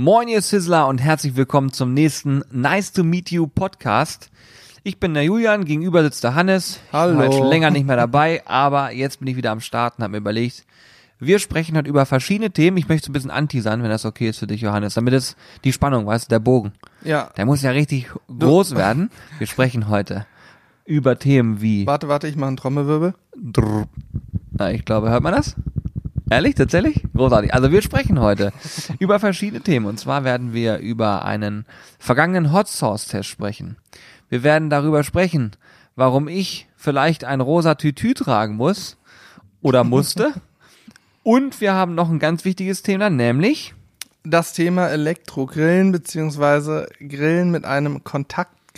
Moin ihr Sizzler und herzlich willkommen zum nächsten Nice to Meet You Podcast. Ich bin der Julian, gegenüber sitzt der Hannes. Hallo. Ich war schon länger nicht mehr dabei, aber jetzt bin ich wieder am Start und habe mir überlegt, wir sprechen heute über verschiedene Themen. Ich möchte so ein bisschen anti sein, wenn das okay ist für dich, Johannes, damit es die Spannung, weißt du, der Bogen. Ja. Der muss ja richtig groß werden. Wir sprechen heute über Themen wie Warte, warte, ich mache einen Trommelwirbel. Drrr. Na, ich glaube, hört man das? Ehrlich, tatsächlich? Großartig. Also wir sprechen heute über verschiedene Themen. Und zwar werden wir über einen vergangenen Hot Sauce Test sprechen. Wir werden darüber sprechen, warum ich vielleicht ein rosa Tütü tragen muss oder musste. Und wir haben noch ein ganz wichtiges Thema, nämlich Das Thema Elektrogrillen beziehungsweise Grillen mit einem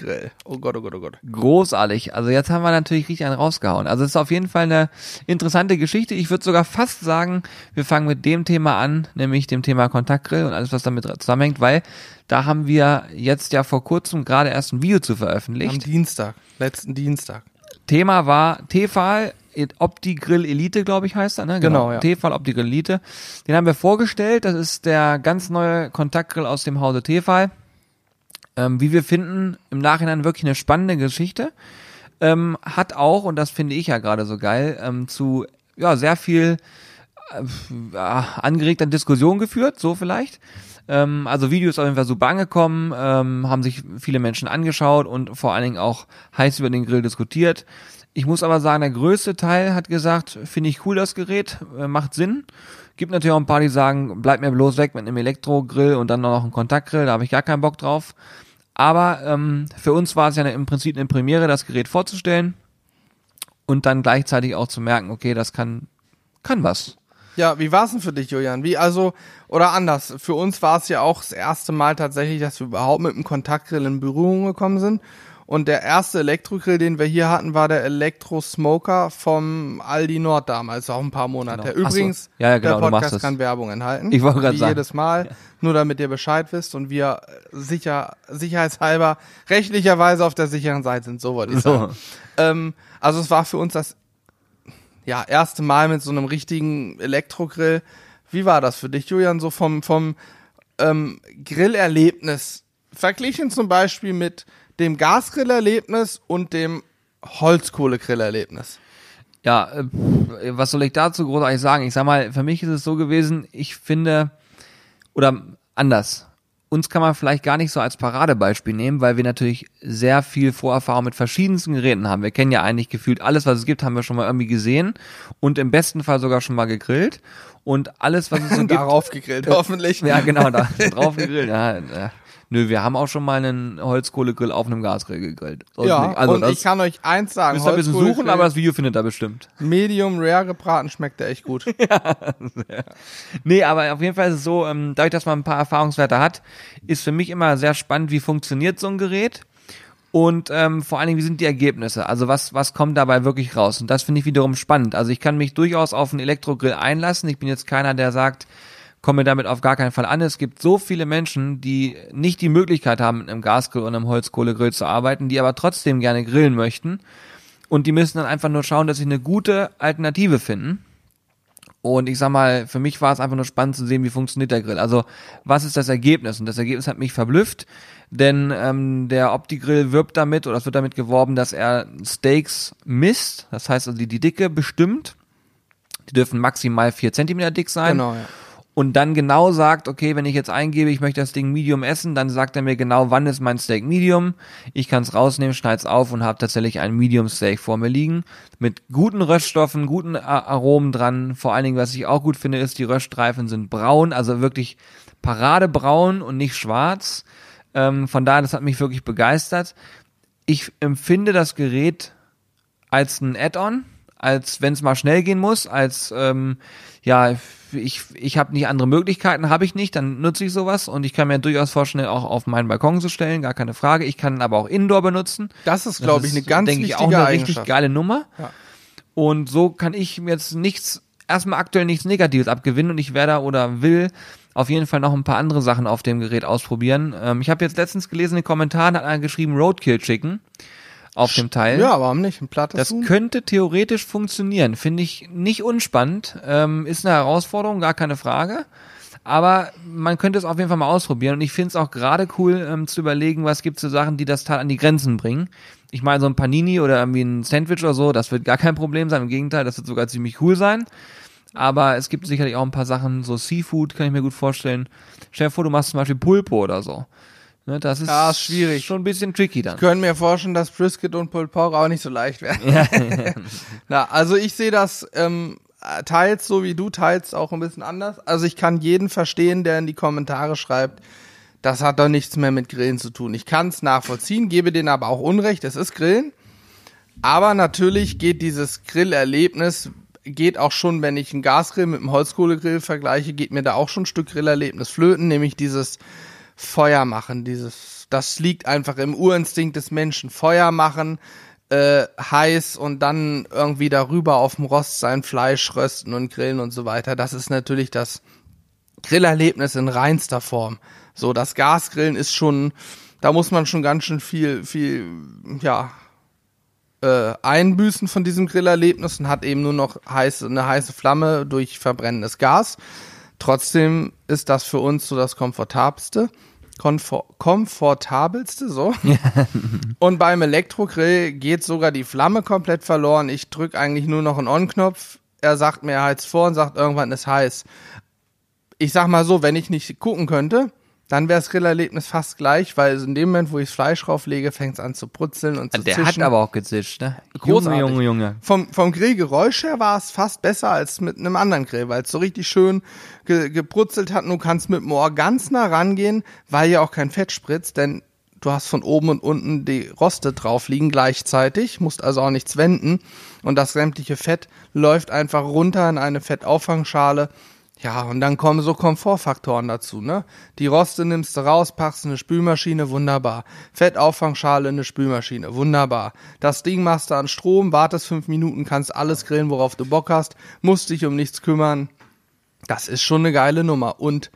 Kontaktgrill. Oh Gott, oh Gott, oh Gott. großartig. Also jetzt haben wir natürlich richtig einen rausgehauen. Also es ist auf jeden Fall eine interessante Geschichte. Ich würde sogar fast sagen, wir fangen mit dem Thema an, nämlich dem Thema Kontaktgrill und alles, was damit zusammenhängt, weil da haben wir jetzt ja vor kurzem gerade erst ein Video zu Am veröffentlicht. Dienstag, letzten Dienstag. Thema war Tefal OptiGrill Elite, glaube ich, heißt er, ne? Genau, ja. Tefal OptiGrill Elite. Den haben wir vorgestellt. Das ist der ganz neue Kontaktgrill aus dem Hause Tefal. Ähm, wie wir finden, im Nachhinein wirklich eine spannende Geschichte. Ähm, hat auch, und das finde ich ja gerade so geil, ähm, zu ja, sehr viel äh, angeregter Diskussion geführt, so vielleicht. Ähm, also Video ist auf jeden Fall super angekommen, ähm, haben sich viele Menschen angeschaut und vor allen Dingen auch heiß über den Grill diskutiert. Ich muss aber sagen, der größte Teil hat gesagt, finde ich cool das Gerät, äh, macht Sinn. Gibt natürlich auch ein paar, die sagen, bleib mir bloß weg mit einem Elektrogrill und dann noch ein Kontaktgrill, da habe ich gar keinen Bock drauf. Aber ähm, für uns war es ja im Prinzip eine Premiere, das Gerät vorzustellen und dann gleichzeitig auch zu merken, okay, das kann, kann was. Ja, wie war's denn für dich, Julian? Wie also, oder anders, für uns war es ja auch das erste Mal tatsächlich, dass wir überhaupt mit einem Kontaktgrill in Berührung gekommen sind. Und der erste Elektrogrill, den wir hier hatten, war der Elektro Smoker vom Aldi Nord damals, auch ein paar Monate Genau. Ach so. Übrigens, Ja, ja, genau, der Podcast kann Werbung enthalten. Ich wollte gerade sagen. jedes Mal, nur damit ihr Bescheid wisst und wir sicher, sicherheitshalber rechtlicherweise auf der sicheren Seite sind, so wollte ich So. sagen. Ähm, also es war für uns das ja, erste Mal mit so einem richtigen Elektrogrill. Wie war das für dich, Julian, so vom, vom ähm, Grillerlebnis? Verglichen zum Beispiel mit dem Gasgrillerlebnis und dem Holzkohlegrillerlebnis. Ja, äh, was soll ich dazu großartig sagen? Ich sag mal, für mich ist es so gewesen, ich finde, oder anders, uns kann man vielleicht gar nicht so als Paradebeispiel nehmen, weil wir natürlich sehr viel Vorerfahrung mit verschiedensten Geräten haben. Wir kennen ja eigentlich gefühlt alles, was es gibt, haben wir schon mal irgendwie gesehen und im besten Fall sogar schon mal gegrillt. Und alles, was es so gibt, Darauf gegrillt, hoffentlich. ja genau, da drauf gegrillt. Ja, ja. Nö, wir haben auch schon mal einen Holzkohlegrill auf einem Gasgrill gegrillt. So ist Ja, nicht. also und das ich kann euch eins sagen, müsst ihr ein bisschen suchen, aber das Video findet ihr bestimmt. Medium Rare gebraten schmeckt der echt gut. Nee, aber auf jeden Fall ist es so, ähm, dadurch, dass man ein paar Erfahrungswerte hat, ist für mich immer sehr spannend, wie funktioniert so ein Gerät und ähm, vor allen Dingen, wie sind die Ergebnisse? Also was, was kommt dabei wirklich raus? Und das finde ich wiederum spannend. Also ich kann mich durchaus auf einen Elektrogrill einlassen. Ich bin jetzt keiner, der sagt, komme damit auf gar keinen Fall an. Es gibt so viele Menschen, die nicht die Möglichkeit haben, mit einem Gasgrill und einem Holzkohlegrill zu arbeiten, die aber trotzdem gerne grillen möchten. Und die müssen dann einfach nur schauen, dass sie eine gute Alternative finden. Und ich sag mal, für mich war es einfach nur spannend zu sehen, wie funktioniert der Grill. Also, was ist das Ergebnis? Und das Ergebnis hat mich verblüfft, denn ähm, der Opti-Grill wirbt damit, oder es wird damit geworben, dass er Steaks misst. Das heißt also, die, die Dicke bestimmt. Die dürfen maximal vier Zentimeter dick sein. Genau, ja. Und dann genau sagt, okay, wenn ich jetzt eingebe, ich möchte das Ding Medium essen, dann sagt er mir genau, wann ist mein Steak Medium. Ich kann es rausnehmen, schneid's auf und habe tatsächlich ein Medium Steak vor mir liegen. Mit guten Röststoffen, guten Aromen dran. Vor allen Dingen, was ich auch gut finde, ist, die Röststreifen sind braun, also wirklich paradebraun und nicht schwarz. Ähm, von daher, das hat mich wirklich begeistert. Ich empfinde das Gerät als ein Add-on, als wenn es mal schnell gehen muss, als ähm, ja, ich, ich habe nicht andere Möglichkeiten, habe ich nicht, dann nutze ich sowas und ich kann mir durchaus vorstellen, auch auf meinen Balkon zu stellen, gar keine Frage. Ich kann aber auch Indoor benutzen. Das ist, glaube ich, eine ganz denke wichtige ich, auch eine richtig geile Nummer. Ja. Und so kann ich mir jetzt nichts, erstmal aktuell nichts Negatives abgewinnen und ich werde oder will auf jeden Fall noch ein paar andere Sachen auf dem Gerät ausprobieren. Ähm, ich habe jetzt letztens gelesen in den Kommentaren, hat einer geschrieben Roadkill Chicken auf dem Teil. Ja, warum nicht? Ein plattes Das Huhn? könnte theoretisch funktionieren. Finde ich nicht unspannend. Ähm, ist eine Herausforderung, gar keine Frage. Aber man könnte es auf jeden Fall mal ausprobieren. Und ich finde es auch gerade cool ähm, zu überlegen, was gibt es für Sachen, die das Teil an die Grenzen bringen. Ich meine, so ein Panini oder irgendwie ein Sandwich oder so, das wird gar kein Problem sein. Im Gegenteil, das wird sogar ziemlich cool sein. Aber es gibt sicherlich auch ein paar Sachen, so Seafood kann ich mir gut vorstellen. Stell dir vor, du machst zum Beispiel Pulpo oder so. Ne, das ist, Ja, ist schwierig. schon ein bisschen tricky dann. Ich könnte mir vorstellen, dass Brisket und Pulled Pork auch nicht so leicht werden. Na, also ich sehe das ähm, teils so wie du, teils auch ein bisschen anders. Also ich kann jeden verstehen, der in die Kommentare schreibt, das hat doch nichts mehr mit Grillen zu tun. Ich kann es nachvollziehen, gebe denen aber auch Unrecht, es ist Grillen. Aber natürlich geht dieses Grillerlebnis, geht auch schon, wenn ich einen Gasgrill mit einem Holzkohlegrill vergleiche, geht mir da auch schon ein Stück Grillerlebnis flöten, nämlich dieses Feuer machen, dieses, das liegt einfach im Urinstinkt des Menschen. Feuer machen, äh, heiß und dann irgendwie darüber auf dem Rost sein Fleisch rösten und grillen und so weiter. Das ist natürlich das Grillerlebnis in reinster Form. So, das Gasgrillen ist schon, da muss man schon ganz schön viel, viel, ja, äh, einbüßen von diesem Grillerlebnis und hat eben nur noch heiße, eine heiße Flamme durch verbrennendes Gas. Trotzdem ist das für uns so das komfortabelste. Komfort, komfortabelste, so. und beim Elektrogrill geht sogar die Flamme komplett verloren. Ich drücke eigentlich nur noch einen On-Knopf. Er sagt mir, er heizt vor und sagt, irgendwann ist heiß. Ich sag mal so, wenn ich nicht gucken könnte, dann wäre das Grillerlebnis fast gleich, weil in dem Moment, wo ich das Fleisch drauflege, fängt es an zu brutzeln und zu Der zischen. hat aber auch gezischt, ne? Großartig. Junge, Junge, Junge. Vom, vom Grillgeräusch her war es fast besser als mit einem anderen Grill, weil es so richtig schön ge, gebrutzelt hat. Und du kannst mit dem Ohr ganz nah rangehen, weil ja auch kein Fett spritzt, denn du hast von oben und unten die Roste drauf liegen gleichzeitig, musst also auch nichts wenden. Und das sämtliche Fett läuft einfach runter in eine Fettauffangschale. Ja, und dann kommen so Komfortfaktoren dazu, ne? Die Roste nimmst du raus, packst in eine Spülmaschine, wunderbar. Fettauffangschale in eine Spülmaschine, wunderbar. Das Ding machst du an Strom, wartest fünf Minuten, kannst alles grillen, worauf du Bock hast, musst dich um nichts kümmern. Das ist schon eine geile Nummer. Und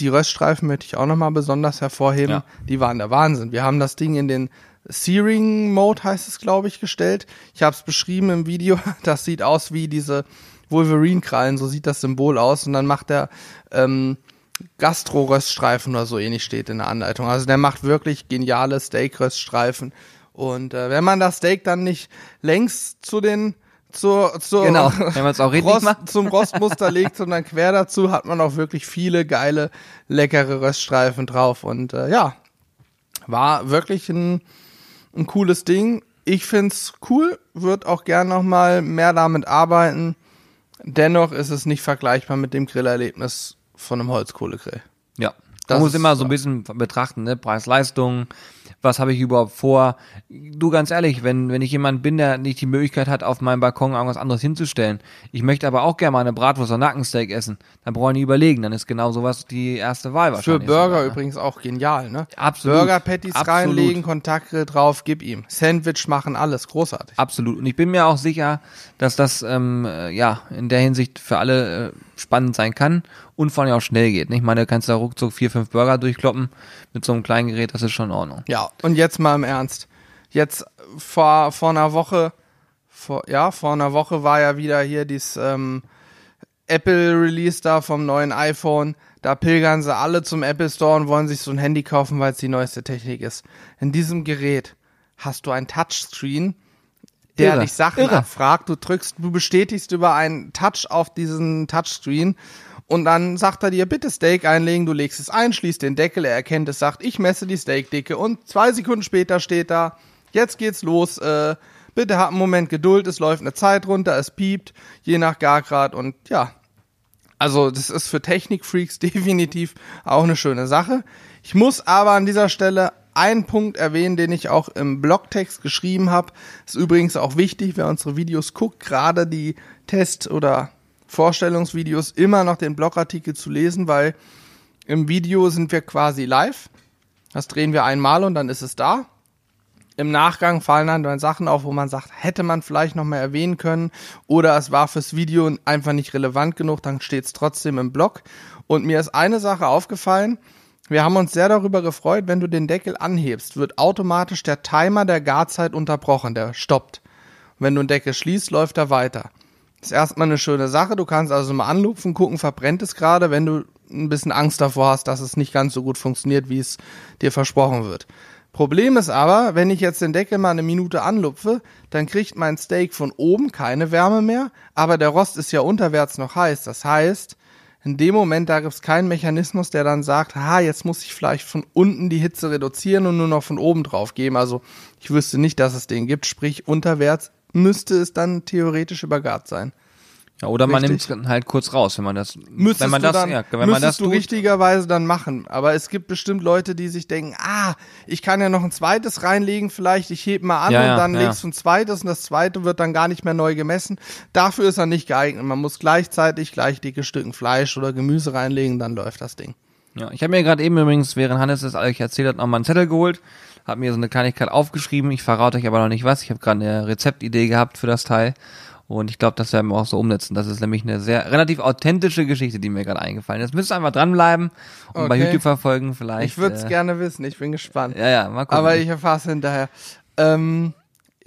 die Röststreifen möchte ich auch nochmal besonders hervorheben. Ja. Die waren der Wahnsinn. Wir haben das Ding in den Searing Mode, heißt es, glaube ich, gestellt. Ich habe es beschrieben im Video. Das sieht aus wie diese Wolverine-Krallen, so sieht das Symbol aus. Und dann macht er ähm, Gastro-Röststreifen oder so ähnlich steht in der Anleitung. Also der macht wirklich geniale Steak-Röststreifen. Und äh, wenn man das Steak dann nicht längs zu den zur, zur Genau, wenn man es auch richtig Rost, macht. zum Rostmuster legt, sondern quer dazu hat man auch wirklich viele geile, leckere Röststreifen drauf. Und äh, ja, war wirklich ein, ein cooles Ding. Ich find's cool, würde auch gern noch mal mehr damit arbeiten. Dennoch ist es nicht vergleichbar mit dem Grillerlebnis von einem Holzkohlegrill. Ja. Das Man muss immer so ein bisschen betrachten, ne? Preis-Leistung, was habe ich überhaupt vor? Du ganz ehrlich, wenn, wenn ich jemand bin, der nicht die Möglichkeit hat, auf meinem Balkon irgendwas anderes hinzustellen, ich möchte aber auch gerne mal eine Bratwurst oder Nackensteak essen, dann brauche ich nie überlegen, dann ist genau sowas die erste Wahl Für wahrscheinlich. Burger sogar, ne? übrigens auch genial, ne? Absolut. Burger-Patties Absolut. reinlegen, Kontaktgrill drauf, gib ihm. Sandwich machen, alles. Großartig. Absolut. Und ich bin mir auch sicher, dass das ähm, äh, ja in der Hinsicht für alle äh, spannend sein kann und vor allem auch schnell geht. ne? Ich meine, du kannst da ruckzuck vier, fünf Burger durchkloppen mit so einem kleinen Gerät, das ist schon in Ordnung. Ja, und jetzt mal im Ernst. Jetzt vor, vor einer Woche, vor, ja, vor einer Woche war ja wieder hier dieses ähm, Apple-Release da vom neuen iPhone. Da pilgern sie alle zum Apple Store und wollen sich so ein Handy kaufen, weil es die neueste Technik ist. In diesem Gerät hast du ein Touchscreen, der Irre. dich Sachen Irre. abfragt. Du drückst, du bestätigst über einen Touch auf diesen Touchscreen und dann sagt er dir, bitte Steak einlegen, du legst es ein, schließt den Deckel, er erkennt es, sagt, ich messe die Steakdicke und zwei Sekunden später steht da, jetzt geht's los, äh, bitte hab einen Moment Geduld, es läuft eine Zeit runter, es piept, je nach Gargrad und ja, also das ist für Technikfreaks definitiv auch eine schöne Sache. Ich muss aber an dieser Stelle einen Punkt erwähnen, den ich auch im Blogtext geschrieben habe. Ist übrigens auch wichtig, wer unsere Videos guckt, gerade die Test- oder Vorstellungsvideos, immer noch den Blogartikel zu lesen, weil im Video sind wir quasi live. Das drehen wir einmal und dann ist es da. Im Nachgang fallen dann Sachen auf, wo man sagt, hätte man vielleicht noch mal erwähnen können oder es war fürs Video einfach nicht relevant genug, dann steht es trotzdem im Blog. Und mir ist eine Sache aufgefallen, wir haben uns sehr darüber gefreut, wenn du den Deckel anhebst, wird automatisch der Timer der Garzeit unterbrochen, der stoppt. Wenn du den Deckel schließt, läuft er weiter. Ist erstmal eine schöne Sache. Du kannst also mal anlupfen, gucken, verbrennt es gerade, wenn du ein bisschen Angst davor hast, dass es nicht ganz so gut funktioniert, wie es dir versprochen wird. Problem ist aber, wenn ich jetzt den Deckel mal eine Minute anlupfe, dann kriegt mein Steak von oben keine Wärme mehr, aber der Rost ist ja unterwärts noch heiß. Das heißt, in dem Moment, da gibt es keinen Mechanismus, der dann sagt, ha, jetzt muss ich vielleicht von unten die Hitze reduzieren und nur noch von oben drauf geben. Also ich wüsste nicht, dass es den gibt. Sprich, unterwärts müsste es dann theoretisch übergart sein. Ja, oder man nimmt es halt kurz raus, wenn man das, Müsstest wenn man du das, dann, ja, wenn man das du tut, richtigerweise dann machen. Aber es gibt bestimmt Leute, die sich denken, ah, ich kann ja noch ein zweites reinlegen, vielleicht ich heb mal an Ja, und ja, dann ja. legst du ein zweites und das zweite wird dann gar nicht mehr neu gemessen. Dafür ist er nicht geeignet. Man muss gleichzeitig gleich dicke Stücken Fleisch oder Gemüse reinlegen, dann läuft das Ding. Ja, ich habe mir gerade eben übrigens, während Hannes es euch erzählt hat, nochmal einen Zettel geholt, habe mir so eine Kleinigkeit aufgeschrieben. Ich verrate euch aber noch nicht was. Ich habe gerade eine Rezeptidee gehabt für das Teil und ich glaube, das werden wir auch so umsetzen. Das ist nämlich eine sehr relativ authentische Geschichte, die mir gerade eingefallen ist. Müsst ihr einfach dranbleiben und bei Okay. YouTube verfolgen vielleicht. Ich würde es äh, gerne wissen, ich bin gespannt. Ja, ja, mal gucken. Aber ich erfahre es hinterher. Ähm,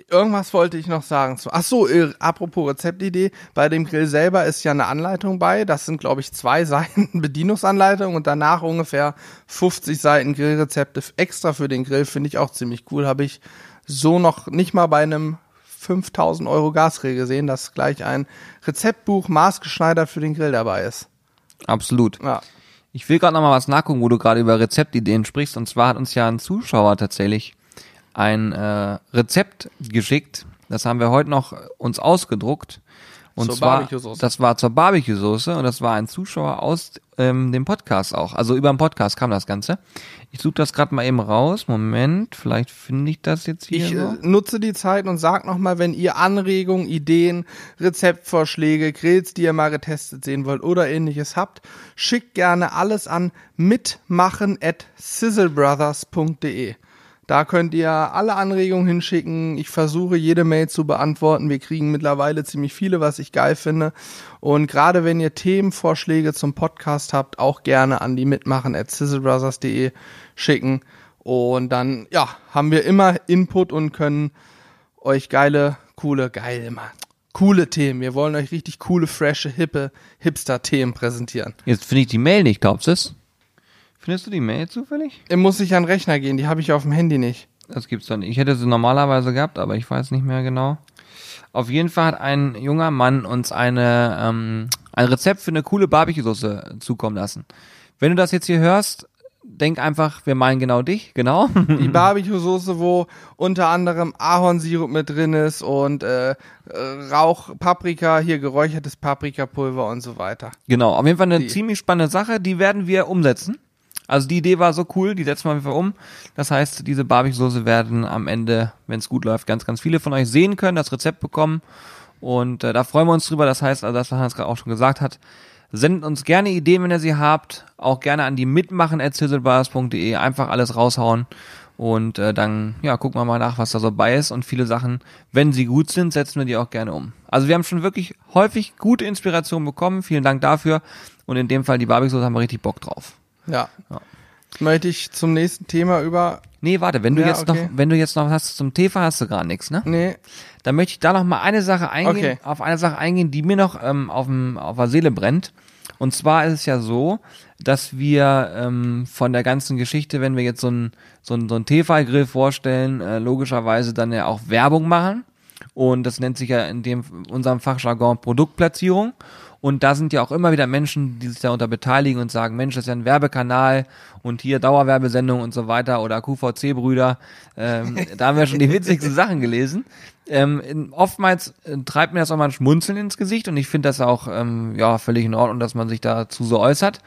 irgendwas wollte ich noch sagen. zu- Ach so, äh, apropos Rezeptidee. Bei dem Grill selber ist ja eine Anleitung bei. Das sind, glaube ich, zwei Seiten Bedienungsanleitung und danach ungefähr 50 Seiten Grillrezepte extra für den Grill. Finde ich auch ziemlich cool. Habe ich so noch nicht mal bei einem 5000 Euro Gasgrill gesehen, dass gleich ein Rezeptbuch maßgeschneidert für den Grill dabei ist. Absolut. Ja. Ich will gerade noch mal was nachgucken, wo du gerade über Rezeptideen sprichst. Und zwar hat uns ja ein Zuschauer tatsächlich ein äh, Rezept geschickt. Das haben wir heute noch uns ausgedruckt. Und Zur zwar, das war zur Barbecue-Soße und das war ein Zuschauer aus ähm, dem Podcast auch. Also über den Podcast kam das Ganze. Ich suche das gerade mal eben raus. Moment, vielleicht finde ich das jetzt hier Ich so. äh, nutze die Zeit und sag nochmal, wenn ihr Anregungen, Ideen, Rezeptvorschläge, Grills, die ihr mal getestet sehen wollt oder ähnliches habt, schickt gerne alles an mitmachen at sizzlebrothers.de. Da könnt ihr alle Anregungen hinschicken. Ich versuche jede Mail zu beantworten. Wir kriegen mittlerweile ziemlich viele, was ich geil finde. Und gerade wenn ihr Themenvorschläge zum Podcast habt, auch gerne an die mitmachen at sizzlebrothers.de schicken. Und dann, ja, haben wir immer Input und können euch geile, coole, geil immer, coole Themen. Wir wollen euch richtig coole, frische, hippe, Hipster-Themen präsentieren. Jetzt finde ich die Mail nicht, glaubst du es? Findest du die Mail zufällig? Ihr muss ich an den Rechner gehen, die habe ich auf dem Handy nicht. Das gibt's doch nicht. Ich hätte sie normalerweise gehabt, aber ich weiß nicht mehr genau. Auf jeden Fall hat ein junger Mann uns eine, ähm, ein Rezept für eine coole Barbecue-Soße zukommen lassen. Wenn du das jetzt hier hörst, denk einfach, wir meinen genau dich, genau. Die Barbecue-Soße, wo unter anderem Ahornsirup mit drin ist und äh, äh, Rauch, Paprika, hier geräuchertes Paprikapulver und so weiter. genau, auf jeden Fall eine Die. ziemlich spannende Sache, die werden wir umsetzen. Also die Idee war so cool, die setzen wir auf jeden Fall um. Das heißt, diese Barbecue-Soße werden am Ende, wenn es gut läuft, ganz, ganz viele von euch sehen können, das Rezept bekommen. Und äh, da freuen wir uns drüber. Das heißt, also das, was Hans gerade auch schon gesagt hat, sendet uns gerne Ideen, wenn ihr sie habt. Auch gerne an die mitmachen einfach alles raushauen. Und äh, dann, ja, gucken wir mal nach, was da so bei ist. Und viele Sachen, wenn sie gut sind, setzen wir die auch gerne um. Also wir haben schon wirklich häufig gute Inspiration bekommen. Vielen Dank dafür. Und in dem Fall die Barbecue-Soße haben wir richtig Bock drauf. Ja. Ja. Jetzt möchte ich zum nächsten Thema über. Nee, warte, wenn du Ja, jetzt okay. noch, wenn du jetzt noch was hast zum Tefa, hast du gar nichts, ne? Nee, Dann möchte ich da noch mal eine Sache eingehen, Okay. auf eine Sache eingehen, die mir noch ähm, auf, dem, auf der Seele brennt. Und zwar ist es ja so, dass wir ähm, von der ganzen Geschichte, wenn wir jetzt so einen so einen- so einen Tefal-Grill vorstellen, äh, logischerweise dann ja auch Werbung machen. Und das nennt sich ja in dem unserem Fachjargon Produktplatzierung. Und da sind ja auch immer wieder Menschen, die sich darunter beteiligen und sagen, Mensch, das ist ja ein Werbekanal und hier Dauerwerbesendung und so weiter oder QVC-Brüder. Ähm, da haben wir schon die witzigsten Sachen gelesen. Ähm, oftmals äh, treibt mir das auch mal ein Schmunzeln ins Gesicht und ich finde das auch ähm, ja völlig in Ordnung, dass man sich dazu so äußert.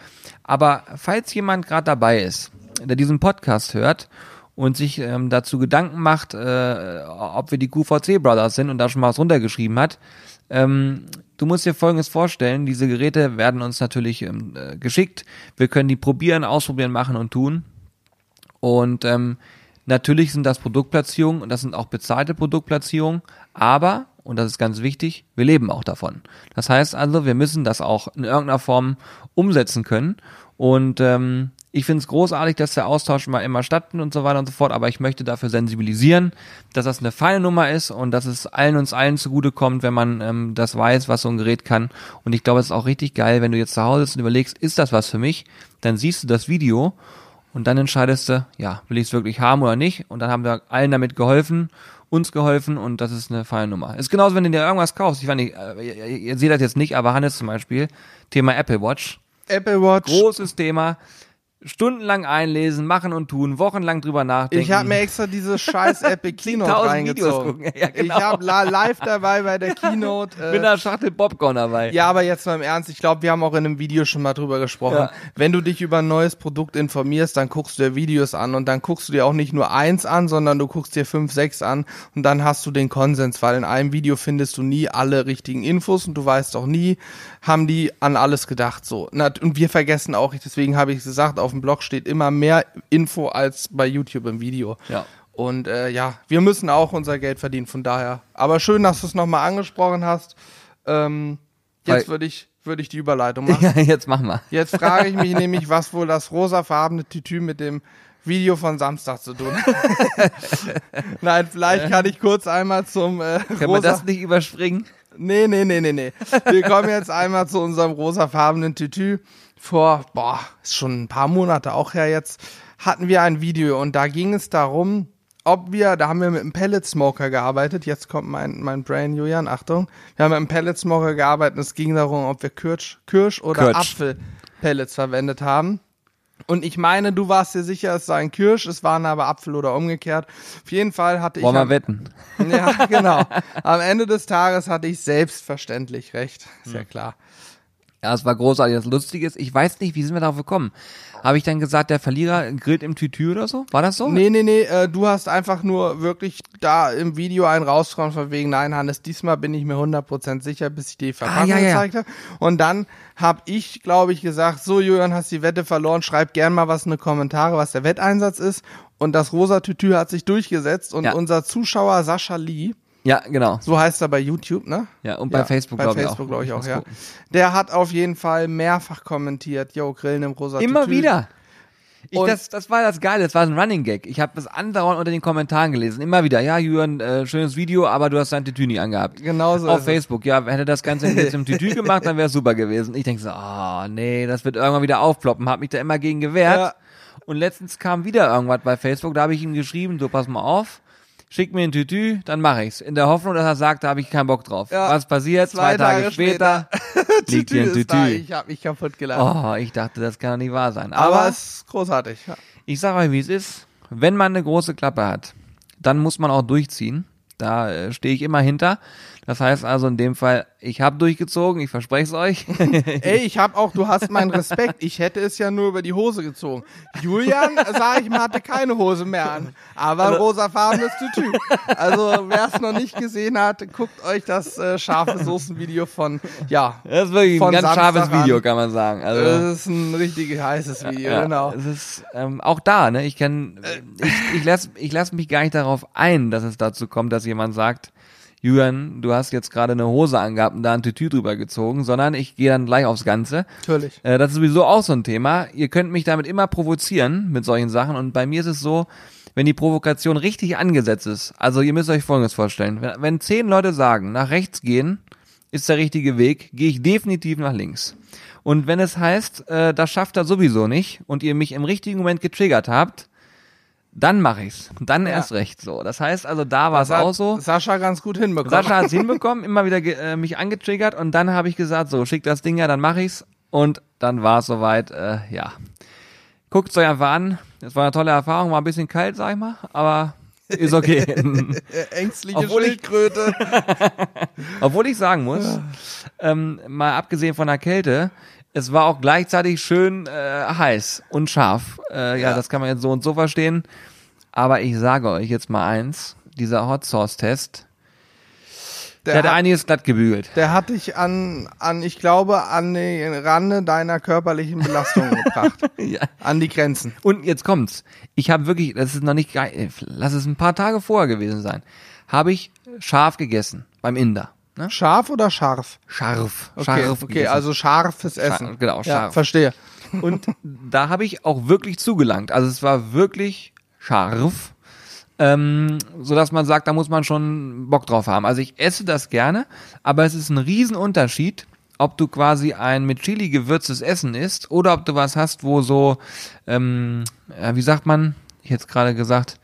Aber falls jemand gerade dabei ist, der diesen Podcast hört und sich ähm, dazu Gedanken macht, äh, ob wir die QVC Brothers sind und da schon mal was runtergeschrieben hat, ähm, du musst dir Folgendes vorstellen, diese Geräte werden uns natürlich ähm, äh, geschickt, wir können die probieren, ausprobieren, machen und tun und ähm, natürlich sind das Produktplatzierungen und das sind auch bezahlte Produktplatzierungen, aber, und das ist ganz wichtig, wir leben auch davon. Das heißt also, wir müssen das auch in irgendeiner Form umsetzen können. Und ähm, ich finde es großartig, dass der Austausch mal immer stattfindet und so weiter und so fort, aber ich möchte dafür sensibilisieren, dass das eine feine Nummer ist und dass es allen uns allen zugutekommt, wenn man ähm, das weiß, was so ein Gerät kann. Und ich glaube, es ist auch richtig geil, wenn du jetzt zu Hause sitzt und überlegst, ist das was für mich? Dann siehst du das Video und dann entscheidest du, ja, will ich es wirklich haben oder nicht? Und dann haben wir allen damit geholfen, uns geholfen und das ist eine feine Nummer. Ist genauso, wenn du dir irgendwas kaufst. Ich weiß nicht, äh, ihr, ihr seht das jetzt nicht, aber Hannes zum Beispiel, Thema Apple Watch. Apple Watch. Großes Thema. Stundenlang einlesen, machen und tun, wochenlang drüber nachdenken. Ich habe mir extra diese scheiß Apple Keynote 10.000 reingezogen. Ja, genau. Ich habe live dabei bei der Keynote. mit Äh, einer Schachtel Popcorn dabei. ja, aber jetzt mal im Ernst, ich glaube, wir haben auch in einem Video schon mal drüber gesprochen. Ja. Wenn du dich über ein neues Produkt informierst, dann guckst du dir Videos an und dann guckst du dir auch nicht nur eins an, sondern du guckst dir fünf, sechs an und dann hast du den Konsens, weil in einem Video findest du nie alle richtigen Infos und du weißt auch nie, haben die an alles gedacht so. Und wir vergessen auch, deswegen habe ich gesagt, auf dem Blog steht immer mehr Info als bei YouTube im Video. Ja. Und äh, ja, wir müssen auch unser Geld verdienen, von daher. Aber schön, dass du es nochmal angesprochen hast. Ähm, jetzt würde ich, würde ich die Überleitung machen. Ja, jetzt mach mal. Jetzt frage ich mich nämlich, was wohl das rosafarbene Tütü mit dem Video von Samstag zu tun hat. Nein, vielleicht kann ich kurz einmal zum äh, Können wir rosa... das nicht überspringen? Nee, nee, nee, nee, nee. Wir kommen jetzt einmal zu unserem rosafarbenen Tütü. Vor, boah, ist schon ein paar Monate auch her jetzt, hatten wir ein Video und da ging es darum, ob wir, da haben wir mit einem Pellet Smoker gearbeitet. Jetzt kommt mein, mein Brain, Julian, Achtung. Wir haben mit einem Pellet Smoker gearbeitet und es ging darum, ob wir Kirsch, Kirsch oder Kirsch. Apfelpellets verwendet haben. Und ich meine, du warst dir sicher, es sei ein Kirsch, es waren aber Apfel oder umgekehrt. Auf jeden Fall hatte Wollen ich. wir am- wetten? ja, genau. Am Ende des Tages hatte ich selbstverständlich recht. Ist ja klar. Ja, es war großartig. Das Lustige ist, ich weiß nicht, wie sind wir darauf gekommen? Habe ich dann gesagt, der Verlierer grillt im Tütü oder so? War das so? Nee, nee, nee, äh, du hast einfach nur wirklich da im Video einen rausgekommen von wegen, nein, Hannes, diesmal bin ich mir 100% sicher, bis ich die Verpackung Ah, ja, ja. gezeigt habe. Und dann habe ich, glaube ich, gesagt, so Julian, hast die Wette verloren, schreib gern mal was in die Kommentare, was der Wetteinsatz ist. Und das rosa Tütü hat sich durchgesetzt und Ja. unser Zuschauer Sascha Lee, Ja, genau. so heißt er bei YouTube, ne? Ja, und bei Facebook, bei glaube ich, auch. Facebook, glaube ich, auch, ich ja. gucken. Der hat auf jeden Fall mehrfach kommentiert, yo, Grillen im rosa Immer Tütü. wieder. Ich, das, das war das Geile, das war ein Running Gag. Ich habe das andauernd unter den Kommentaren gelesen. Immer wieder, ja, Jürgen, äh, schönes Video, aber du hast dein Tütü nie angehabt. Genau so Auf es. Facebook, ja, hätte das Ganze jetzt im Tütü gemacht, dann wäre super gewesen. Ich denke so, ah, nee, das wird irgendwann wieder aufploppen. Hab mich da immer gegen gewehrt. Ja. Und letztens kam wieder irgendwas bei Facebook, da habe ich ihm geschrieben, so pass mal auf, schick mir ein Tütü, dann mache ich's. In der Hoffnung, dass er sagt, da habe ich keinen Bock drauf. Ja. Was passiert? Zwei, Tage, später, liegt hier ein ist da. Tütü. Ich habe mich kaputt gelacht. Oh, ich dachte, das kann doch nicht wahr sein. Aber, Aber, es ist großartig. Ja. ich sage euch, wie es ist. Wenn man eine große Klappe hat, dann muss man auch durchziehen. Da äh, stehe ich immer hinter. Das heißt also in dem Fall, ich habe durchgezogen, ich verspreche es euch. Ey, ich habe auch, du hast meinen Respekt. Ich hätte es ja nur über die Hose gezogen. Julian, sag ich mal, hatte keine Hose mehr an, aber ein rosafarbenes Tütü. Also wer es noch nicht gesehen hat, guckt euch das äh, scharfe Soßenvideo von, ja, Das ist wirklich ein ganz Samstag scharfes Video, an. kann man sagen. Also, das ist ein richtig heißes Video, ja, genau. Es ist ähm, auch da, ne? Ich kann, ich, ich lasse ich lass mich gar nicht darauf ein, dass es dazu kommt, dass jemand sagt, Julian, du hast jetzt gerade eine Hose angehabt und da ein Tütü drüber gezogen, sondern ich gehe dann gleich aufs Ganze. Natürlich. Äh, das ist sowieso auch so ein Thema. Ihr könnt mich damit immer provozieren mit solchen Sachen und bei mir ist es so, wenn die Provokation richtig angesetzt ist, also ihr müsst euch Folgendes vorstellen, wenn, wenn zehn Leute sagen, nach rechts gehen ist der richtige Weg, gehe ich definitiv nach links. Und wenn es heißt, äh, das schafft er sowieso nicht und ihr mich im richtigen Moment getriggert habt, dann mache ich's. Dann Ja. erst recht so. Das heißt also, da war es auch so. Sascha ganz gut hinbekommen. Sascha hat's hinbekommen, immer wieder äh, mich angetriggert und dann habe ich gesagt, so, schick das Ding ja, dann mache ich's und dann war es soweit, äh, ja. Guckt's euch einfach an. Es war eine tolle Erfahrung, war ein bisschen kalt, sag ich mal, aber ist okay. Ängstliche Obwohl ich- Schildkröte. Obwohl ich sagen muss, ähm, mal abgesehen von der Kälte, es war auch gleichzeitig schön äh, heiß und scharf. Äh, ja, Ja. das kann man jetzt so und so verstehen. Aber ich sage euch jetzt mal eins, dieser Hot Sauce Test, der, Der hat hat, einiges glatt gebügelt. der hat dich an, an, ich glaube, an den Rande deiner körperlichen Belastung gebracht. ja. An die Grenzen. Und jetzt kommt's. Ich habe wirklich, das ist noch nicht geil, lass es ein paar Tage vorher gewesen sein, habe ich scharf gegessen beim Inder. Ne? Scharf oder scharf? Scharf. Okay, scharf okay gegessen. also scharfes Essen. genau, Ja, scharf. verstehe. Und da habe ich auch wirklich zugelangt. Also es war wirklich scharf. Ähm, so dass man sagt, da muss man schon Bock drauf haben. Also ich esse das gerne, aber es ist ein Riesenunterschied, ob du quasi ein mit Chili gewürztes Essen isst oder ob du was hast, wo so, ähm, ja, wie sagt man, ich hätte gerade gesagt,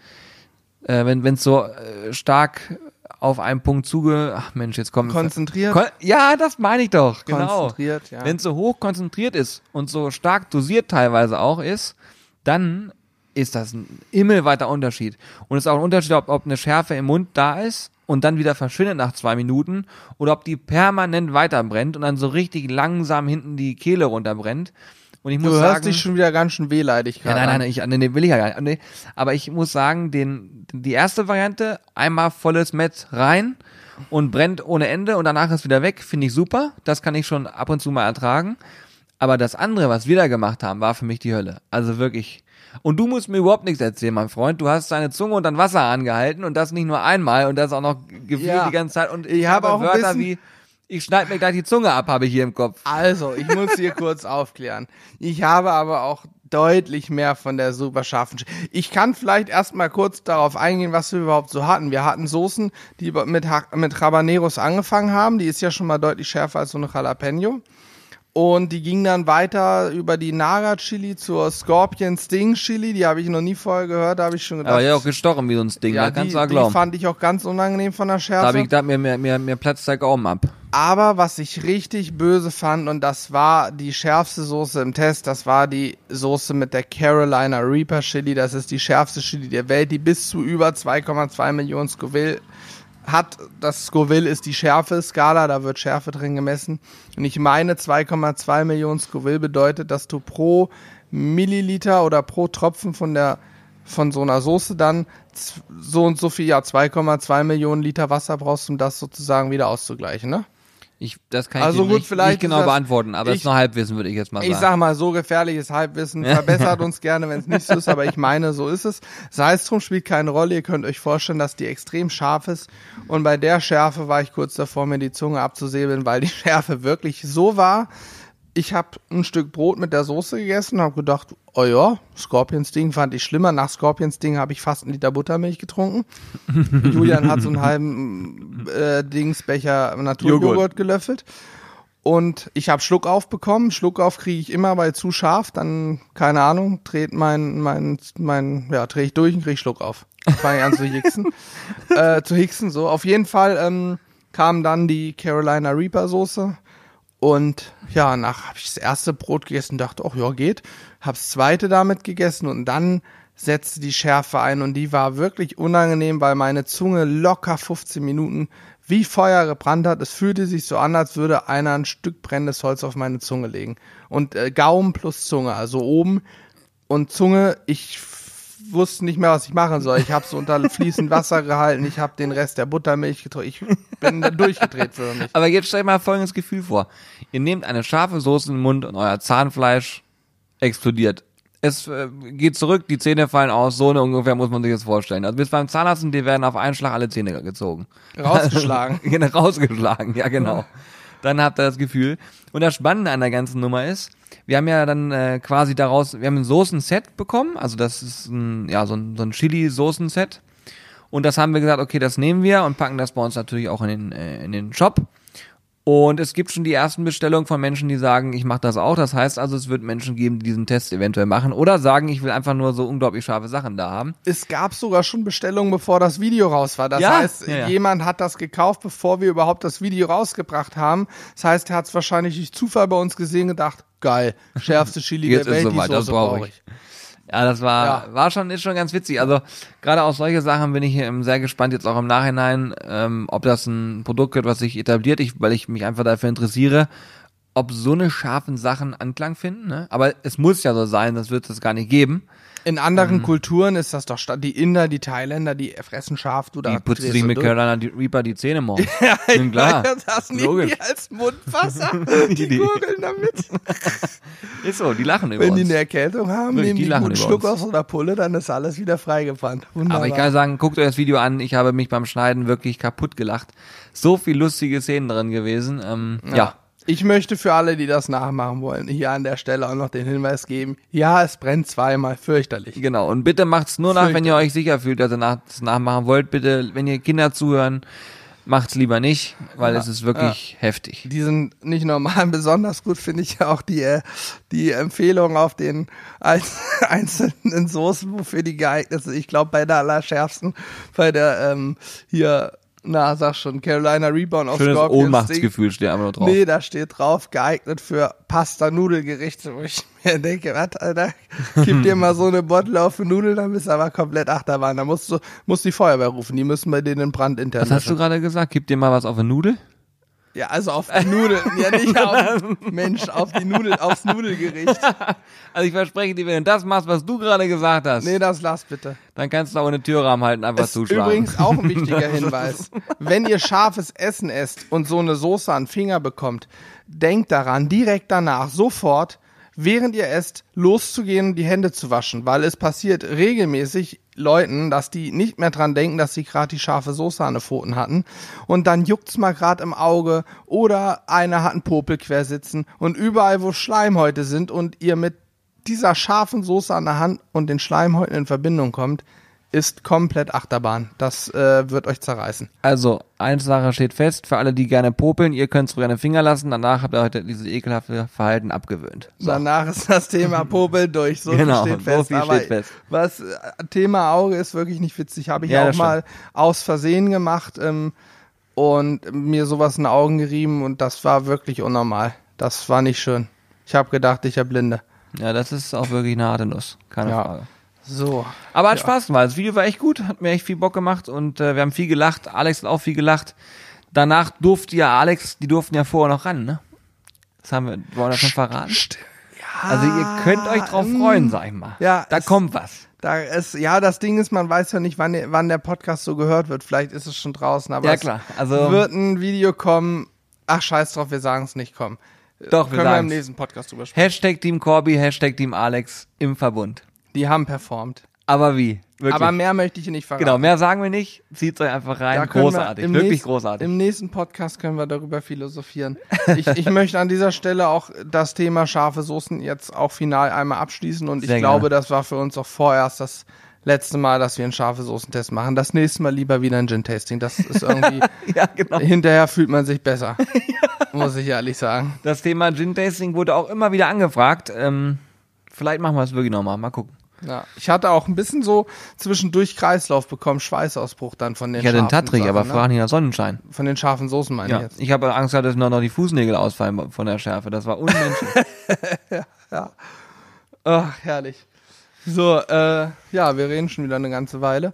äh, wenn es so äh, stark auf einen Punkt zuge, ach Mensch, jetzt kommt Konzentriert? Kon ja, das meine ich doch, genau. Konzentriert, ja. Wenn es so hoch konzentriert ist und so stark dosiert teilweise auch ist, dann ist das ein immelweiter Unterschied. Und es ist auch ein Unterschied, ob, ob eine Schärfe im Mund da ist und dann wieder verschwindet nach zwei Minuten oder ob die permanent weiterbrennt und dann so richtig langsam hinten die Kehle runterbrennt. Und ich muss Du hörst sagen, dich schon wieder ganz schön wehleidig ja, gerade. nein, nein, an. nein, ich, nee, will ich ja gar nicht. Nee, aber ich muss sagen, den, die erste Variante, einmal volles Met rein und brennt ohne Ende und danach ist wieder weg, finde ich super. Das kann ich schon ab und zu mal ertragen. Aber das andere, was wir da gemacht haben, war für mich die Hölle. Also wirklich. Und du musst mir überhaupt nichts erzählen, mein Freund. Du hast deine Zunge unter Wasser angehalten und das nicht nur einmal und das auch noch gefühlt Ja. die ganze Zeit. Und Ich habe auch ein Wörter bisschen- wie, ich schneide mir gleich die Zunge ab, habe ich hier im Kopf. Also, ich muss hier kurz aufklären. Ich habe aber auch deutlich mehr von der super scharfen. Sch ich kann vielleicht erstmal kurz darauf eingehen, was wir überhaupt so hatten. Wir hatten Soßen, die mit, Ha- mit Habaneros angefangen haben. Die ist ja schon mal deutlich schärfer als so eine Jalapeno. Und die ging dann weiter über die Naga Chili zur Scorpion Sting Chili. Die habe ich noch nie vorher gehört. Da habe ich schon gedacht. Aber ja auch gestochen wie so ein Ding, ja, da kannst die, du auch die glauben. fand ich auch ganz unangenehm von der Da Schärfe. habe ich gedacht, mir, mir, mir, mir platzt der Gaumen ab. Aber was ich richtig böse fand, und das war die schärfste Soße im Test, das war die Soße mit der Carolina Reaper Chili. Das ist die schärfste Chili der Welt, die bis zu über 2,2 Millionen Scoville hat. Das Scoville ist die Schärfe-Skala, da wird Schärfe drin gemessen. Und ich meine, 2,2 Millionen Scoville bedeutet, dass du pro Milliliter oder pro Tropfen von der von so einer Soße dann so und so viel, ja, 2,2 Millionen Liter Wasser brauchst, um das sozusagen wieder auszugleichen, ne? Ich, das kann Also ich dir gut, nicht, vielleicht nicht genau das- beantworten, aber das ich- ist nur Halbwissen, würde ich jetzt mal Ich sagen. sag mal, so gefährliches Halbwissen verbessert uns gerne, wenn es nicht so ist, aber ich meine, so ist es. Sei es drum, spielt keine Rolle. Ihr könnt euch vorstellen, dass die extrem scharf ist. Und bei der Schärfe war ich kurz davor, mir die Zunge abzusäbeln, weil die Schärfe wirklich so war. Ich habe ein Stück Brot mit der Soße gegessen und habe gedacht, oh ja, Scorpions Ding fand ich schlimmer. Nach Scorpions Ding habe ich fast einen Liter Buttermilch getrunken. Julian hat so einen halben äh, Dingsbecher Naturjoghurt Joghurt. gelöffelt. Und ich habe Schluckauf bekommen. Schluckauf kriege ich immer, weil zu scharf. Dann, keine Ahnung, dreht mein, mein, mein, ja, drehe ich durch und kriege Schluckauf. Fange ich an zu hicksen. äh, zu hicksen, so. Auf jeden Fall ähm, kam dann die Carolina Reaper Soße. Und ja, nach habe ich das erste Brot gegessen, dachte, ach ja, geht. Hab's zweite damit gegessen und dann setzte die Schärfe ein und die war wirklich unangenehm, weil meine Zunge locker 15 Minuten wie Feuer gebrannt hat. Es fühlte sich so an, als würde einer ein Stück brennendes Holz auf meine Zunge legen. Und äh, Gaumen plus Zunge, also oben und Zunge, ich wusste nicht mehr, was ich machen soll. Ich habe so unter fließend Wasser gehalten, ich habe den Rest der Buttermilch getrunken. Ich bin da durchgedreht für mich. Aber jetzt stellt mal folgendes Gefühl vor. Ihr nehmt eine scharfe Soße in den Mund und euer Zahnfleisch explodiert. Es äh, geht zurück, die Zähne fallen aus, so eine ungefähr muss man sich das vorstellen. Also bis beim Zahnarzt und dir werden auf einen Schlag alle Zähne gezogen. Rausgeschlagen. Genau, rausgeschlagen, ja genau. Dann habt ihr das Gefühl. Und das Spannende an der ganzen Nummer ist, wir haben ja dann äh, quasi daraus, wir haben ein Soßenset bekommen, also das ist ein, ja, so ein, so ein Chili-Soßenset. Und das haben wir gesagt, okay, das nehmen wir und packen das bei uns natürlich auch in den, äh, in den Shop. Und es gibt schon die ersten Bestellungen von Menschen, die sagen, ich mache das auch. Das heißt also, es wird Menschen geben, die diesen Test eventuell machen oder sagen, ich will einfach nur so unglaublich scharfe Sachen da haben. Es gab sogar schon Bestellungen, bevor das Video raus war. Das Ja, heißt, ja, ja. jemand hat das gekauft, bevor wir überhaupt das Video rausgebracht haben. Das heißt, er hat es wahrscheinlich durch Zufall bei uns gesehen und gedacht, geil, schärfste Chili Jetzt der Welt, die soweit, das Soße brauche ich. Ja, das war, Ja. war schon, ist schon ganz witzig. Also gerade auf solche Sachen bin ich sehr gespannt, jetzt auch im Nachhinein, ähm, ob das ein Produkt wird, was sich etabliert, ich, weil ich mich einfach dafür interessiere, ob so eine scharfen Sachen Anklang finden. Ne? Aber es muss ja so sein, sonst wird es gar nicht geben. In Mhm. anderen Kulturen ist das doch statt die Inder, die Thailänder, die fressen scharf, du da Die putzen sich mit. Carolina die Reaper die Zähne morgen. ja, klar. Das nehmen die als Mundwasser. Die Die- gurgeln damit. Ist so, die lachen über Wenn die uns. eine Erkältung haben, Wirklich, nehmen die die einen Schluck aus so einer Pulle, dann ist alles wieder freigefahren. Wunderbar. Aber ich kann sagen, guckt euch das Video an. Ich habe mich beim Schneiden wirklich kaputt gelacht. So viel lustige Szenen drin gewesen. Ähm, ja. Ich möchte für alle, die das nachmachen wollen, hier an der Stelle auch noch den Hinweis geben. Ja, es brennt zweimal fürchterlich. Genau. Und bitte macht's nur nach, wenn ihr euch sicher fühlt, dass ihr nach, das nachmachen wollt. Bitte, wenn ihr Kinder zuhören, macht's lieber nicht, weil es ist wirklich heftig. Die sind nicht normal. Besonders gut finde ich ja auch die, äh, die Empfehlung auf den einz- einzelnen Soßen, wofür die geeignet sind. Ich glaube, bei der allerschärfsten, bei der ähm, hier, na, sag schon, Carolina Rebound aus Schönes Scorpions Ohnmachtsgefühl steht einfach nur drauf. Nee, da steht drauf, geeignet für Pasta-Nudelgerichte, wo ich mir denke, was, Alter, gib dir mal so eine Bottle auf Nudeln, dann bist du aber komplett Achterbahn. Da musst du, musst die Feuerwehr rufen, die müssen bei denen in Brand intern Was hast du gerade gesagt? Gib dir mal was auf eine Nudel? Ja, also auf die Nudeln, ja nicht auf, Mensch, auf die Nudel, aufs Nudelgericht. Also ich verspreche dir, wenn du das machst, was du gerade gesagt hast, Nee, das lass bitte. dann kannst du auch eine Türrahmen halten, einfach Ist zuschlagen. übrigens auch ein wichtiger Hinweis. Wenn ihr scharfes Essen esst und so eine Soße an den Finger bekommt, denkt daran, direkt danach, sofort, während ihr esst, loszugehen die Hände zu waschen, weil es passiert regelmäßig Leuten, dass die nicht mehr dran denken, dass sie gerade die scharfe Soße an den Pfoten hatten. Und dann juckt's mal gerade im Auge oder einer hat einen Popel quer sitzen und überall, wo Schleimhäute sind und ihr mit dieser scharfen Soße an der Hand und den Schleimhäuten in Verbindung kommt, ist komplett Achterbahn. Das äh, wird euch zerreißen. Also, eine Sache steht fest, für alle, die gerne popeln, ihr könnt es den Finger lassen, danach habt ihr heute dieses ekelhafte Verhalten abgewöhnt. Danach ist das Thema Popel durch. So Genau, viel steht so fest. viel Aber steht fest. was äh, Thema Auge ist wirklich nicht witzig. Habe ich Ja, auch mal aus Versehen gemacht ähm, und mir sowas in die Augen gerieben und das war wirklich unnormal. Das war nicht schön. Ich habe gedacht, ich habe Blinde. Ja, das ist auch wirklich eine harte Nuss, keine Ja. Frage. So. Aber hat Spaß gemacht. Das Video war echt gut, hat mir echt viel Bock gemacht und äh, wir haben viel gelacht. Alex hat auch viel gelacht. Danach durfte ja Alex, die durften ja vorher noch ran, ne? Das haben wir, wollen wir das schon verraten? Ja, Also ihr könnt euch drauf ähm, freuen, sag ich mal. ja, da es- kommt was. Da ist, ja, das Ding ist, man weiß ja nicht, wann, der- wann der Podcast so gehört wird. Vielleicht ist es schon draußen, aber Ja es klar, also wird ein Video kommen. Ach, scheiß drauf, wir sagen es nicht, komm. doch, wir Können wir im nächsten Podcast drüber sprechen. Hashtag Team Corby, Hashtag Team Alex im Verbund. Die haben performt. Aber wie? Wirklich. Aber mehr möchte ich nicht verraten. genau, mehr sagen wir nicht. Zieht euch einfach rein. Wir großartig, im wirklich nächsten- großartig. Im nächsten Podcast können wir darüber philosophieren. Ich, ich möchte an dieser Stelle auch das Thema scharfe Soßen jetzt auch final einmal abschließen und ich Sehr glaube, gerne. das war für uns auch vorerst das letzte Mal, dass wir einen scharfe Soßentest machen. Das nächste Mal lieber wieder ein Gin-Tasting. Das ist irgendwie, ja, genau. hinterher fühlt man sich besser. Muss ich ehrlich sagen. Das Thema Gin Tasting wurde auch immer wieder angefragt. Ähm, vielleicht machen wir es wirklich nochmal. Mal gucken. Ja. Ich hatte auch ein bisschen so zwischendurch Kreislauf bekommen, Schweißausbruch dann von den Ich hatte einen Tattrig, aber nicht nach Sonnenschein. ne? Von den scharfen Soßen meine Ja. ich jetzt. Ich habe Angst gehabt, dass noch, noch die Fußnägel ausfallen von der Schärfe. Das war unmenschlich. Ach, herrlich. So, äh, ja, wir reden schon wieder eine ganze Weile.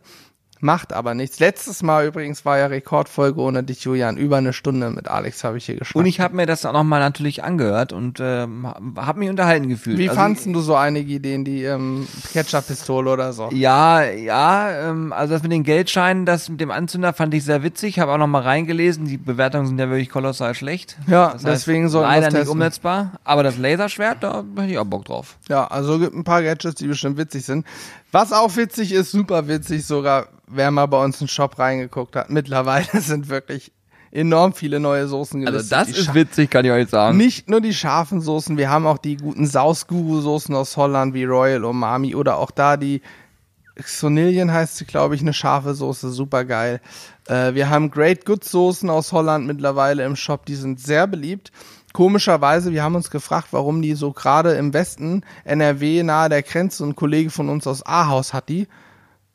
Macht aber nichts. Letztes Mal übrigens war ja Rekordfolge ohne dich, Julian. Über eine Stunde mit Alex habe ich hier geschafft. und ich habe mir das auch nochmal natürlich angehört und ähm, habe mich unterhalten gefühlt. Wie Also, fandst du so einige Ideen, die ähm, Ketchup-Pistole oder so? Ja, ja, ähm, also das mit den Geldscheinen, das mit dem Anzünder fand ich sehr witzig. Habe auch noch mal reingelesen. Die Bewertungen sind ja wirklich kolossal schlecht. Ja, Das deswegen heißt, sollten wir leider nicht testen. umsetzbar. Aber das Laserschwert, da hätte ich auch Bock drauf. Ja, also gibt ein paar Gadgets, die bestimmt witzig sind. Was auch witzig ist, super witzig sogar, wer mal bei uns in den Shop reingeguckt hat. Mittlerweile sind wirklich enorm viele neue Soßen Also gelistet. das Die ist witzig, kann ich euch sagen. Nicht nur die scharfen Soßen, wir haben auch die guten Saus-Guru-Soßen aus Holland wie Royal Umami oder auch da die Xonilien heißt sie, glaube ich, eine scharfe Soße, super geil. Äh, wir haben Great Good Soßen aus Holland mittlerweile im Shop, die sind sehr beliebt. Komischerweise, wir haben uns gefragt, warum die so gerade im Westen, NRW, nahe der Grenze, ein Kollege von uns aus Ahaus hat die.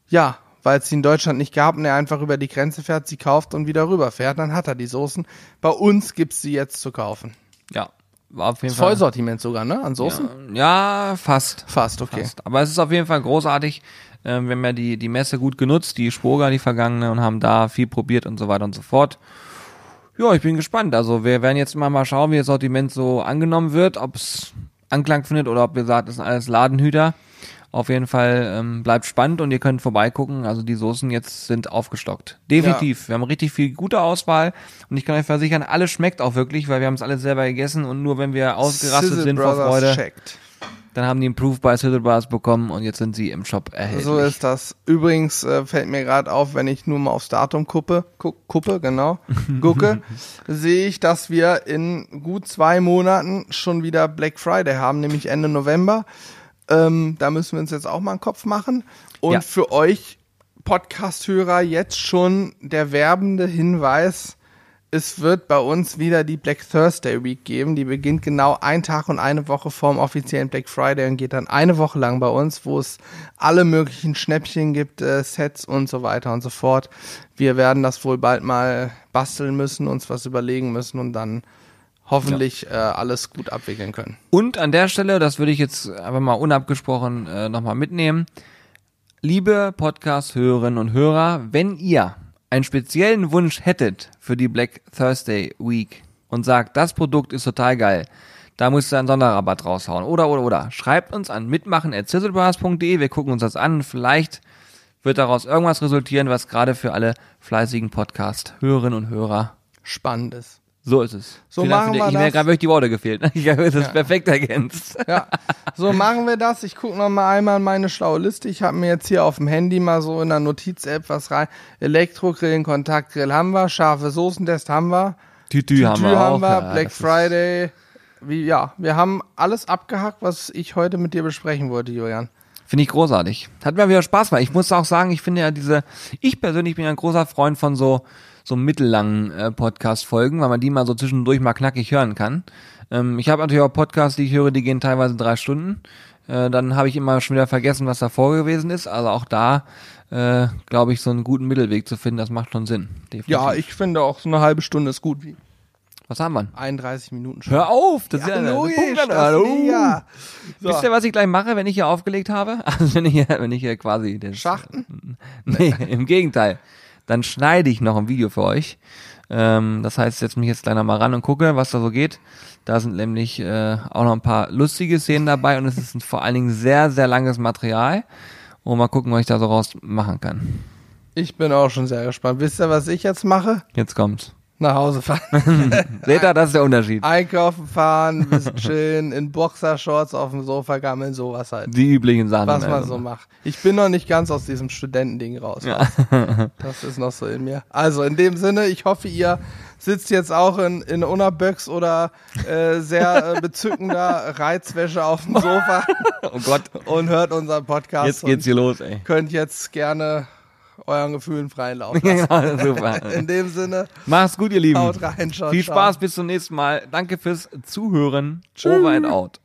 Ja, weil es sie in Deutschland nicht gab und er einfach über die Grenze fährt, sie kauft und wieder rüberfährt, dann hat er die Soßen. Bei uns gibt's sie jetzt zu kaufen. Ja, war auf jeden Das Fall. Vollsortiment sogar, ne? An Soßen? Ja, fast. Fast, okay. Fast. Aber es ist auf jeden Fall großartig. Ähm, wir haben ja die, die Messe gut genutzt, die Spoga, die vergangene, und haben da viel probiert und so weiter und so fort. Ja, ich bin gespannt. Also wir werden jetzt mal, mal schauen, wie das Sortiment so angenommen wird, ob es Anklang findet oder ob wir sagen, das sind alles Ladenhüter. Auf jeden Fall ähm, bleibt spannend und ihr könnt vorbeigucken. Also die Soßen jetzt sind aufgestockt. Definitiv. Wir haben richtig viel gute Auswahl und ich kann euch versichern, alles schmeckt auch wirklich, weil wir haben es alles selber gegessen und nur wenn wir ausgerastet Sizzle sind vor Brothers Freude, checkt. Dann haben die einen Proof bei Sizzle Bars bekommen und jetzt sind sie im Shop erhältlich. So ist das. Übrigens äh, fällt mir gerade auf, wenn ich nur mal aufs Datum kuppe, gu kuppe, genau, gucke, sehe ich, dass wir in gut zwei Monaten schon wieder Black Friday haben, nämlich Ende November. Ähm, da müssen wir uns jetzt auch mal einen Kopf machen. Und Ja. für euch Podcast-Hörer jetzt schon der werbende Hinweis, es wird bei uns wieder die Black Thursday Week geben. Die beginnt genau ein Tag und eine Woche vorm offiziellen Black Friday und geht dann eine Woche lang bei uns, wo es alle möglichen Schnäppchen gibt, äh, Sets und so weiter und so fort. Wir werden das wohl bald mal basteln müssen, uns was überlegen müssen und dann hoffentlich äh, alles gut abwickeln können. Und an der Stelle, das würde ich jetzt einfach mal unabgesprochen äh, nochmal mitnehmen. Liebe Podcast-Hörerinnen und Hörer, wenn ihr einen speziellen Wunsch hättet für die Black Thursday Week und sagt, das Produkt ist total geil, da müsst ihr einen Sonderrabatt raushauen. Oder, oder, oder. Schreibt uns an mitmachen.sizzlebars.de. Wir gucken uns das an. Vielleicht wird daraus irgendwas resultieren, was gerade für alle fleißigen Podcast-Hörerinnen und Hörer Spannend ist. So ist es. So Vielen machen wir Ich mir das. gerade wirklich die Worte gefehlt. Ich habe es perfekt ergänzt. Ja, so machen wir das. Ich gucke noch mal einmal in meine schlaue Liste. Ich habe mir jetzt hier auf dem Handy mal so in der Notiz-App was rein. Elektrogrillen, Kontaktgrill haben wir, scharfe Soßentest haben wir, Tütü, haben wir auch. Ja, Black das ist- Friday. Wie, ja, wir haben alles abgehackt, was ich heute mit dir besprechen wollte, Julian. Finde ich großartig. Hat mir wieder Spaß gemacht. Ich muss auch sagen, ich finde ja diese, ich persönlich bin ja ein großer Freund von so, so mittellangen äh, Podcast-Folgen, weil man die mal so zwischendurch mal knackig hören kann. Ähm, ich habe natürlich auch Podcasts, die ich höre, die gehen teilweise drei Stunden. Äh, dann habe ich immer schon wieder vergessen, was davor gewesen ist. Also auch da, äh, glaube ich, so einen guten Mittelweg zu finden, das macht schon Sinn. Definitiv. Ja, ich finde auch so eine halbe Stunde ist gut wie Was haben wir? 31 Punkt schon. Hör auf! Das ist ja, logisch, ist mega. So. Wisst ihr, was ich gleich mache, wenn ich hier aufgelegt habe? Also wenn ich hier, wenn ich hier quasi den Schachten? Nee, im Gegenteil. Dann schneide ich noch ein Video für euch. Ähm, das heißt, jetzt mich jetzt gleich noch mal ran und gucke, was da so geht. Da sind nämlich äh, auch noch ein paar lustige Szenen dabei und es ist vor allen Dingen sehr, sehr langes Material. Und mal gucken, was ich da so raus machen kann. Ich bin auch schon sehr gespannt. Wisst ihr, was ich jetzt mache? Jetzt kommt's. Nach Hause fahren. Seht ihr, das ist der Unterschied. Einkaufen fahren, bisschen chillen, in Boxershorts auf dem Sofa gammeln, sowas halt. Die üblichen Sachen. Was man also. so macht. Ich bin noch nicht ganz aus diesem Studentending raus. Ja. Das ist noch so in mir. Also in dem Sinne, ich hoffe, ihr sitzt jetzt auch in, in Unaböcks oder äh, sehr äh, bezückender Reizwäsche auf dem Sofa Oh Gott, und hört unseren Podcast jetzt geht's hier los, ey. könnt jetzt gerne euren Gefühlen freien Lauf Ja, lassen. super. In dem Sinne, Macht's gut, ihr Lieben. haut rein, ciao, Viel. Spaß, bis zum nächsten Mal. Danke fürs Zuhören. Over and out.